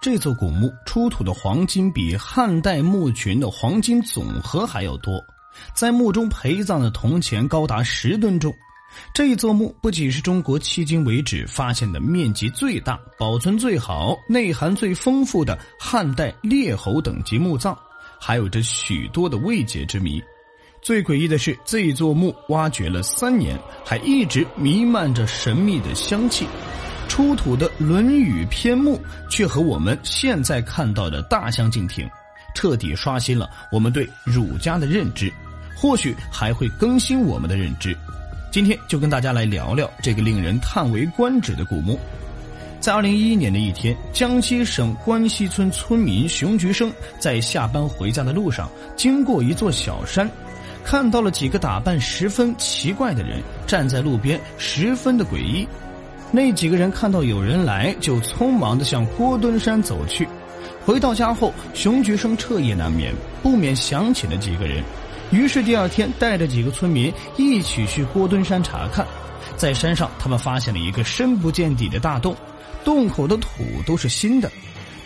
这座古墓出土的黄金比汉代墓群的黄金总和还要多，在墓中陪葬的铜钱高达十吨重。这一座墓不仅是中国迄今为止发现的面积最大、保存最好、内涵最丰富的汉代列侯等级墓葬，还有着许多的未解之谜。最诡异的是，这座墓挖掘了三年，还一直弥漫着神秘的香气。出土的《论语》篇目却和我们现在看到的大相径庭，彻底刷新了我们对儒家的认知，或许还会更新我们的认知。今天就跟大家来聊聊这个令人叹为观止的古墓。在二零一一年的一天，江西省关西村村民熊菊生在下班回家的路上，经过一座小山，看到了几个打扮十分奇怪的人站在路边，十分的诡异。那几个人看到有人来，就匆忙地向郭墩山走去。回到家后，熊菊生彻夜难眠，不免想起了几个人。于是第二天，带着几个村民一起去郭墩山查看。在山上，他们发现了一个深不见底的大洞，洞口的土都是新的。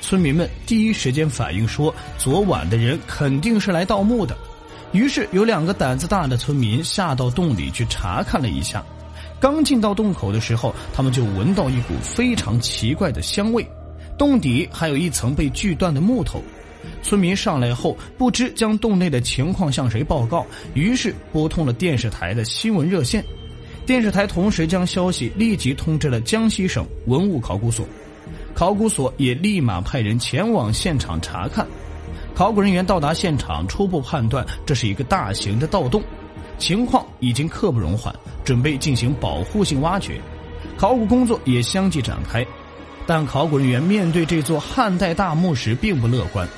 村民们第一时间反映说，昨晚的人肯定是来盗墓的。于是有两个胆子大的村民下到洞里去查看了一下。刚进到洞口的时候，他们就闻到一股非常奇怪的香味。洞底还有一层被锯断的木头。村民上来后，不知将洞内的情况向谁报告，于是拨通了电视台的新闻热线。电视台同时将消息立即通知了江西省文物考古所，考古所也立马派人前往现场查看。考古人员到达现场，初步判断这是一个大型的盗洞。情况已经刻不容缓，准备进行保护性挖掘，考古工作也相继展开。但考古人员面对这座汉代大墓时并不乐观。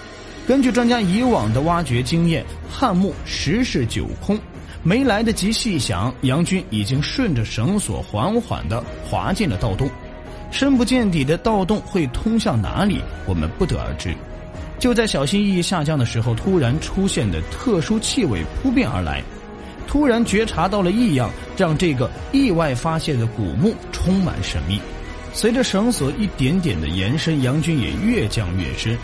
根据专家以往的挖掘经验，汉墓十室九空，没来得及细想，杨军已经顺着绳索缓缓地滑进了盗洞。深不见底的盗洞会通向哪里，我们不得而知。就在小心翼翼下降的时候，突然出现的特殊气味扑面而来。突然觉察到了异样，让这个意外发现的古墓充满神秘。随着绳索一点点的延伸，杨军也越降越深。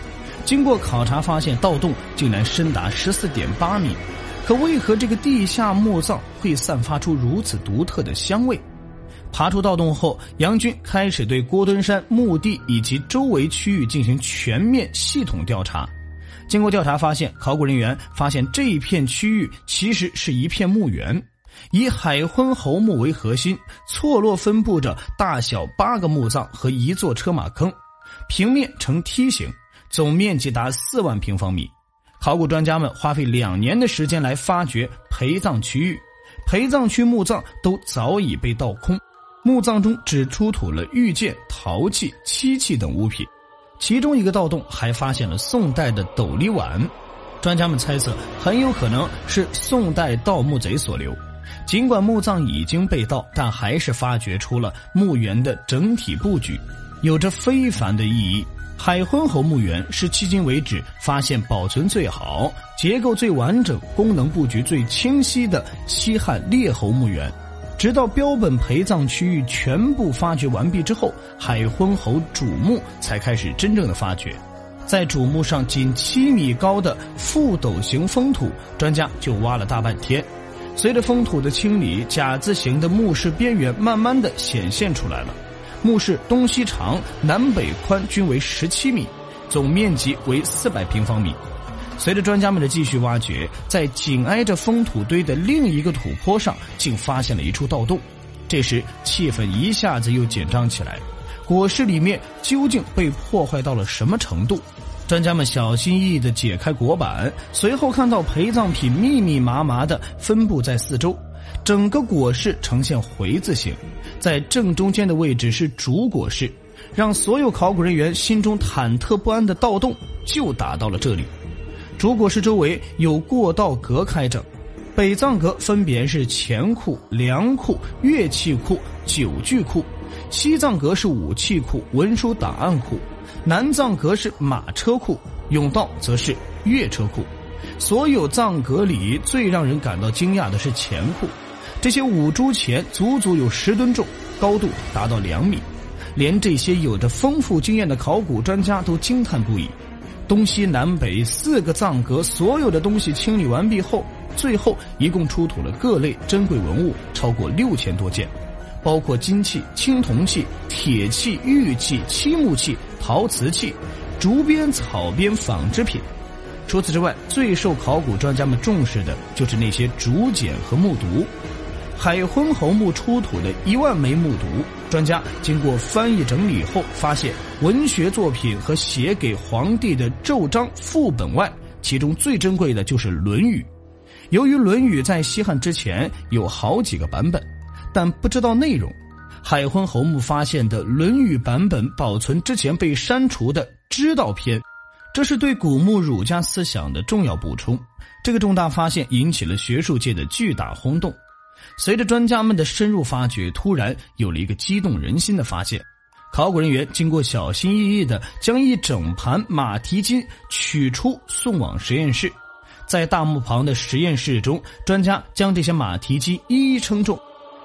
经过考察，发现盗洞竟然深达十四点八米。可为何这个地下墓葬会散发出如此独特的香味？爬出盗洞后，杨军开始对郭墩山墓地以及周围区域进行全面系统调查。经过调查发现，考古人员发现这一片区域其实是一片墓园，以海昏侯墓为核心，错落分布着大小八个墓葬和一座车马坑，平面呈梯形，总面积达四万平方米。考古专家们花费两年的时间来发掘陪葬区域，陪葬区墓葬都早已被盗空，墓葬中只出土了玉剑、陶器、漆器等物品。其中一个盗洞还发现了宋代的斗笠碗，专家们猜测很有可能是宋代盗墓贼所留。尽管墓葬已经被盗，但还是发掘出了墓园的整体布局，有着非凡的意义。海昏侯墓园是迄今为止发现保存最好、结构最完整、功能布局最清晰的西汉列侯墓园。直到标本陪葬区域全部发掘完毕之后，海昏侯主墓才开始真正的发掘。在主墓上仅七米高的覆斗形封土，专家就挖了大半天。随着封土的清理，甲字形的墓室边缘慢慢的显现出来了。墓室东西长、南北宽均为十七米，总面积为四百平方米。随着专家们的继续挖掘，在紧挨着封土堆的另一个土坡上，竟发现了一处盗洞。这时，气氛一下子又紧张起来。椁室里面究竟被破坏到了什么程度？专家们小心翼翼地解开椁板，随后看到陪葬品密密麻麻地分布在四周，整个椁室呈现回字形，在正中间的位置是主椁室。让所有考古人员心中忐忑不安的盗洞就打到了这里。主椁室周围有过道隔开着，北藏阁分别是钱库、粮库、乐器库、酒具库；西藏阁是武器库、文书档案库；南藏阁是马车库；甬道则是越车库。所有藏阁里最让人感到惊讶的是钱库，这些五铢钱足足有十吨重，高度达到两米。连这些有着丰富经验的考古专家都惊叹不已。东西南北四个藏阁，所有的东西清理完毕后，最后一共出土了各类珍贵文物超过六千多件，包括金器、青铜器、铁器、玉器、漆木器、陶瓷器、竹编、草编纺织品。除此之外，最受考古专家们重视的就是那些竹简和木牍。海昏侯墓出土的一万枚木牍，专家经过翻译整理后发现，文学作品和写给皇帝的奏章副本外，其中最珍贵的就是《论语》。由于《论语》在西汉之前有好几个版本，但不知道内容，海昏侯墓发现的《论语》版本保存之前被删除的《知道篇》，这是对古墓儒家思想的重要补充。这个重大发现引起了学术界的巨大轰动。随着专家们的深入发掘，突然有了一个激动人心的发现：考古人员经过小心翼翼地将一整盘马蹄金取出，送往实验室。在大墓旁的实验室中，专家将这些马蹄金一一称重。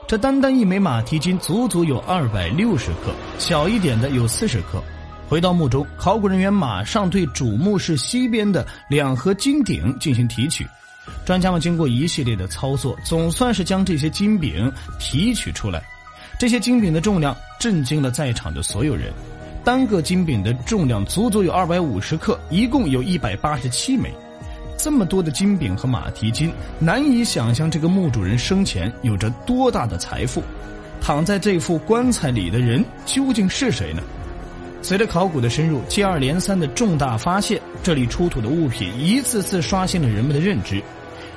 这单单一枚马蹄金足足有二百六十克，小一点的有四十克。回到墓中，考古人员马上对主墓室西边的两盒金鼎进行提取。专家们经过一系列的操作，总算是将这些金饼提取出来。这些金饼的重量震惊了在场的所有人，单个金饼的重量足足有二百五十克，一共有一百八十七枚。这么多的金饼和马蹄金，难以想象这个墓主人生前有着多大的财富。躺在这副棺材里的人究竟是谁呢？随着考古的深入，接二连三的重大发现，这里出土的物品一次次刷新了人们的认知。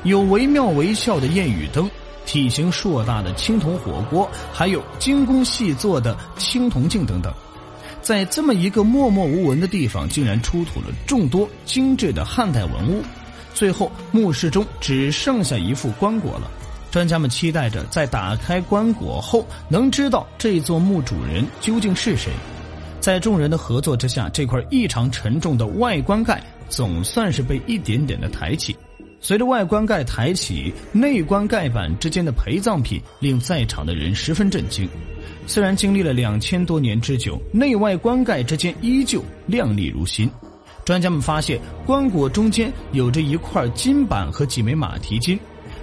有惟妙惟肖的燕语灯，体型硕大的青铜火锅，还有精工细作的青铜镜等等。在这么一个默默无闻的地方，竟然出土了众多精致的汉代文物。最后，墓室中只剩下一副棺椁了。专家们期待着在打开棺椁后，能知道这座墓主人究竟是谁。在众人的合作之下，这块异常沉重的外棺盖总算是被一点点的抬起。随着外棺盖抬起，内棺盖板之间的陪葬品令在场的人十分震惊。虽然经历了两千多年之久，内外棺盖之间依旧亮丽如新。专家们发现，棺椁中间有着一块金板和几枚马蹄金，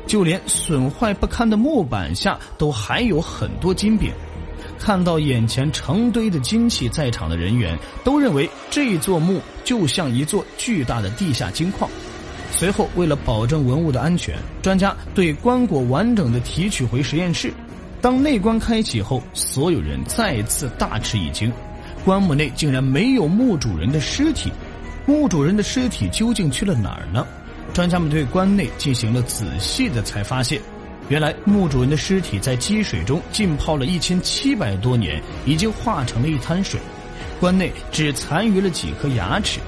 就连损坏不堪的木板下都还有很多金饼。看到眼前成堆的金器，在场的人员都认为这座墓就像一座巨大的地下金矿。随后，为了保证文物的安全，专家对棺椁完整的提取回实验室。当内棺开启后，所有人再次大吃一惊，棺木内竟然没有墓主人的尸体。墓主人的尸体究竟去了哪儿呢？专家们对棺内进行了仔细的，才发现，原来墓主人的尸体在积水中浸泡了一千七百多年，已经化成了一滩水。棺内只残余了几颗牙齿。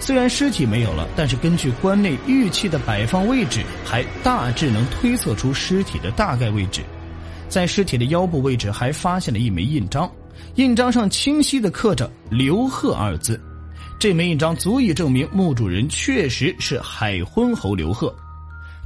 虽然尸体没有了，但是根据棺内玉器的摆放位置，还大致能推测出尸体的大概位置。在尸体的腰部位置还发现了一枚印章，印章上清晰的刻着“刘贺”二字。这枚印章足以证明墓主人确实是海昏侯刘贺。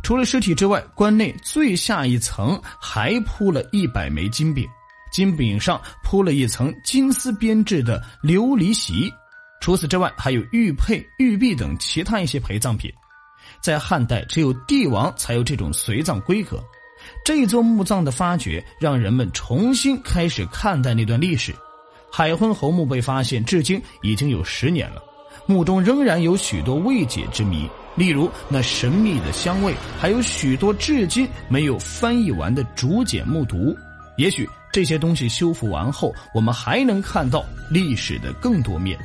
除了尸体之外，棺内最下一层还铺了一百枚金饼，金饼上铺了一层金丝编制的琉璃席。除此之外，还有玉佩、玉璧等其他一些陪葬品。在汉代，只有帝王才有这种随葬规格。这座墓葬的发掘，让人们重新开始看待那段历史。海昏侯墓被发现至今已经有十年了，墓中仍然有许多未解之谜，例如那神秘的香味，还有许多至今没有翻译完的竹简木牍。也许这些东西修复完后，我们还能看到历史的更多面。